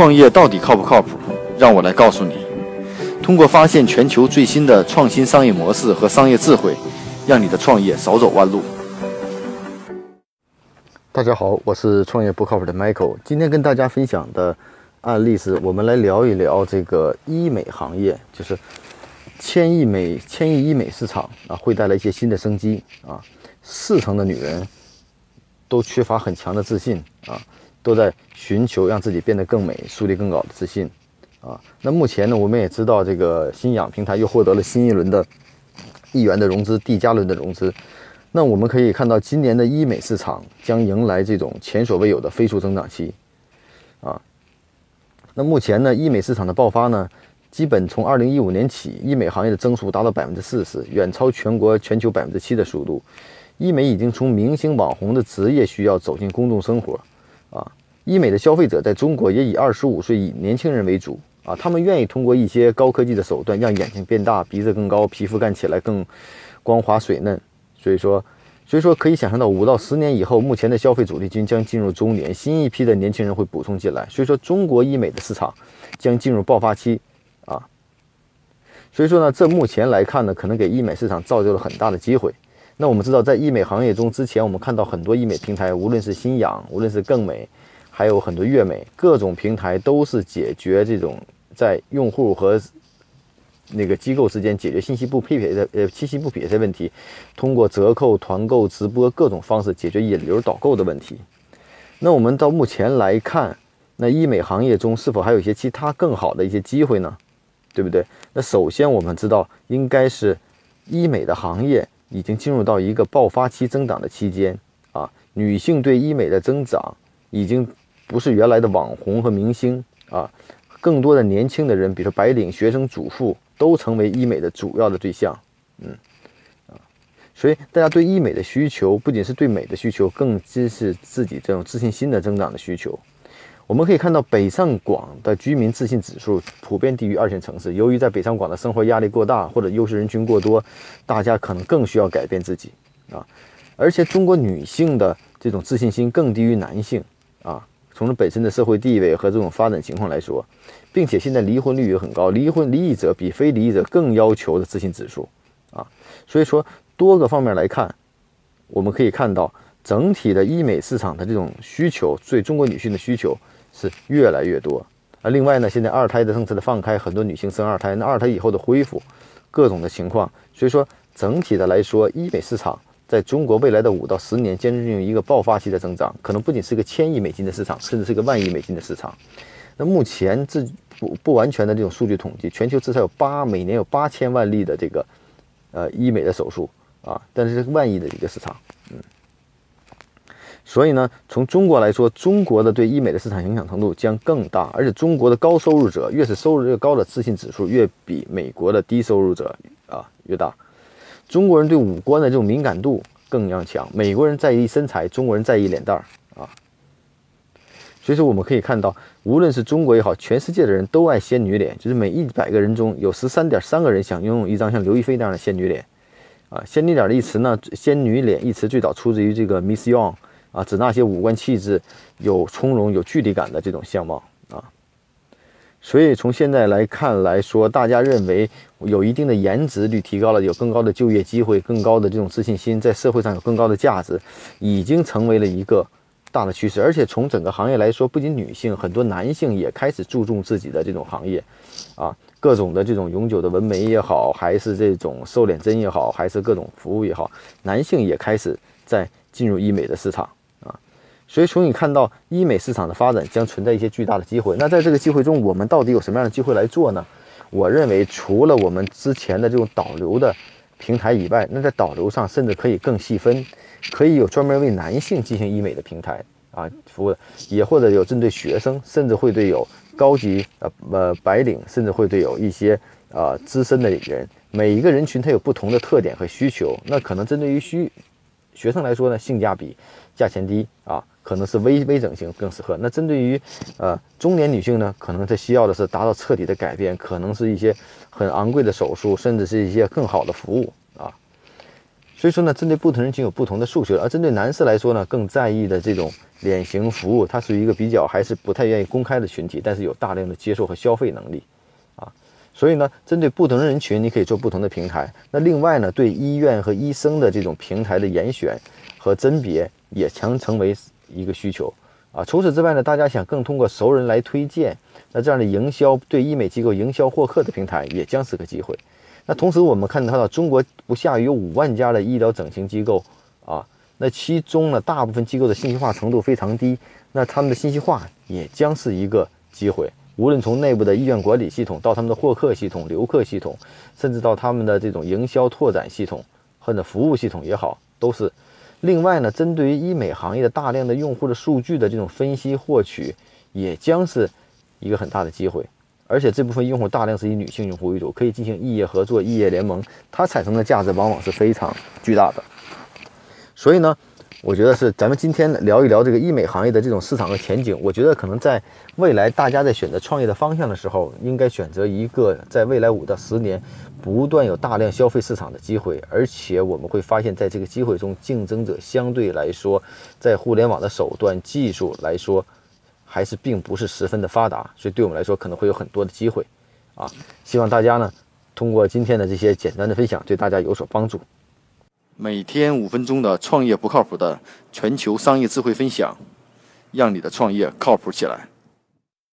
创业到底靠不靠谱？让我来告诉你。通过发现全球最新的创新商业模式和商业智慧，让你的创业少走弯路。大家好，我是创业不靠谱的 Michael。今天跟大家分享的案例是，我们来聊一聊这个医美行业，就是千亿美、千亿医美市场啊，会带来一些新的生机啊。四成的女人都缺乏很强的自信啊。都在寻求让自己变得更美，树立更高的自信，啊，那目前呢，我们也知道这个新氧平台又获得了新一轮的亿元的融资，D 加轮的融资，那我们可以看到，今年的医美市场将迎来这种前所未有的飞速增长期，啊，那目前呢，医美市场的爆发呢，基本从二零一五年起，医美行业的增速达到百分之四十，远超全国全球百分之七的速度，医美已经从明星网红的职业需要走进公众生活。医美的消费者在中国也以二十五岁以年轻人为主啊，他们愿意通过一些高科技的手段，让眼睛变大、鼻子更高、皮肤看起来更光滑水嫩。所以说，所以说可以想象到，五到十年以后，目前的消费主力军将进入中年，新一批的年轻人会补充进来。所以说，中国医美的市场将进入爆发期啊。所以说呢，这目前来看呢，可能给医美市场造就了很大的机会。那我们知道，在医美行业中，之前我们看到很多医美平台，无论是新氧，无论是更美，还有很多悦美，各种平台都是解决这种在用户和那个机构之间解决信息不匹配的呃信息不匹配的问题，通过折扣、团购、直播各种方式解决引流导购的问题。那我们到目前来看，那医美行业中是否还有一些其他更好的一些机会呢？对不对？那首先我们知道，应该是医美的行业。已经进入到一个爆发期增长的期间啊，女性对医美的增长已经不是原来的网红和明星啊，更多的年轻的人，比如说白领、学生、主妇，都成为医美的主要的对象。嗯啊，所以大家对医美的需求不仅是对美的需求，更支是自己这种自信心的增长的需求。我们可以看到，北上广的居民自信指数普遍低于二线城市。由于在北上广的生活压力过大，或者优势人群过多，大家可能更需要改变自己啊。而且，中国女性的这种自信心更低于男性。从本身的社会地位和这种发展情况来说，并且现在离婚率也很高，离婚离异者比非离异者更要求的自信指数啊。所以说，多个方面来看，我们可以看到整体的医美市场的这种需求，对中国女性的需求。是越来越多啊！另外呢，现在二胎的政策的放开，很多女性生二胎，那二胎以后的恢复，各种的情况，所以说整体的来说，医美市场在中国未来的五到十年将进入一个爆发期的增长，可能不仅是个千亿美金的市场，甚至是个万亿美金的市场。那目前这不不完全的这种数据统计，全球至少有八每年有八千万例的这个呃医美的手术啊，但是是万亿的一个市场，嗯。所以呢，从中国来说，中国的对医美的市场影响程度将更大，而且中国的高收入者越是收入越高的自信指数越比美国的低收入者啊越大。中国人对五官的这种敏感度更要强，美国人在意身材，中国人在意脸蛋儿啊。所以说我们可以看到，无论是中国也好，全世界的人都爱仙女脸，就是每一百个人中有十三点三个人想拥有一张像刘亦菲那样的仙女脸啊。仙女脸的一词呢，仙女脸一词最早出自于这个 Miss Young。啊，指那些五官气质有从容、有距离感的这种相貌。所以从现在来看来说，大家认为有一定的颜值率提高了，有更高的就业机会，更高的这种自信心，在社会上有更高的价值，已经成为了一个大的趋势。而且从整个行业来说，不仅女性，很多男性也开始注重自己的这种行业啊，各种的这种永久的纹眉也好，还是这种瘦脸针也好，还是各种服务也好，男性也开始在进入医美的市场。所以，从你看到医美市场的发展将存在一些巨大的机会。那在这个机会中，我们到底有什么样的机会来做呢？我认为，除了我们之前的这种导流的平台以外，那在导流上甚至可以更细分，可以有专门为男性进行医美的平台啊服务的，也或者有针对学生，甚至会对有高级呃呃白领，甚至会对有一些呃资深的人。每一个人群它有不同的特点和需求。那可能针对于需学生来说呢，性价比、价钱低啊。可能是微微整形更适合。那针对于呃中年女性呢，可能她需要的是达到彻底的改变，可能是一些很昂贵的手术，甚至是一些更好的服务啊。所以说呢，针对不同人群有不同的诉求。而针对男士来说呢，更在意的这种脸型服务，它属于一个比较还是不太愿意公开的群体，但是有大量的接受和消费能力。所以呢，针对不同的人群，你可以做不同的平台。那另外呢，对医院和医生的这种平台的严选和甄别，也将成为一个需求啊。除此之外呢，大家想更通过熟人来推荐，那这样的营销对医美机构营销获客的平台，也将是个机会。那同时，我们看到中国不下于五万家的医疗整形机构啊，那其中呢，大部分机构的信息化程度非常低，那他们的信息化也将是一个机会。无论从内部的医院管理系统，到他们的获客系统、留客系统，甚至到他们的这种营销拓展系统或者服务系统也好，都是。另外呢，针对于医美行业的大量的用户的数据的这种分析获取，也将是一个很大的机会。而且这部分用户大量是以女性用户为主，可以进行异业合作、异业联盟，它产生的价值往往是非常巨大的。所以呢，我觉得是咱们今天聊一聊这个医美行业的这种市场和前景。我觉得可能在未来，大家在选择创业的方向的时候，应该选择一个在未来五到十年不断有大量消费市场的机会，而且我们会发现，在这个机会中，竞争者相对来说，在互联网的手段、技术来说。还是并不是十分的发达，所以对我们来说可能会有很多的机会，啊，希望大家呢通过今天的这些简单的分享对大家有所帮助。每天五分钟的创业不靠谱的全球商业智慧分享，让你的创业靠谱起来。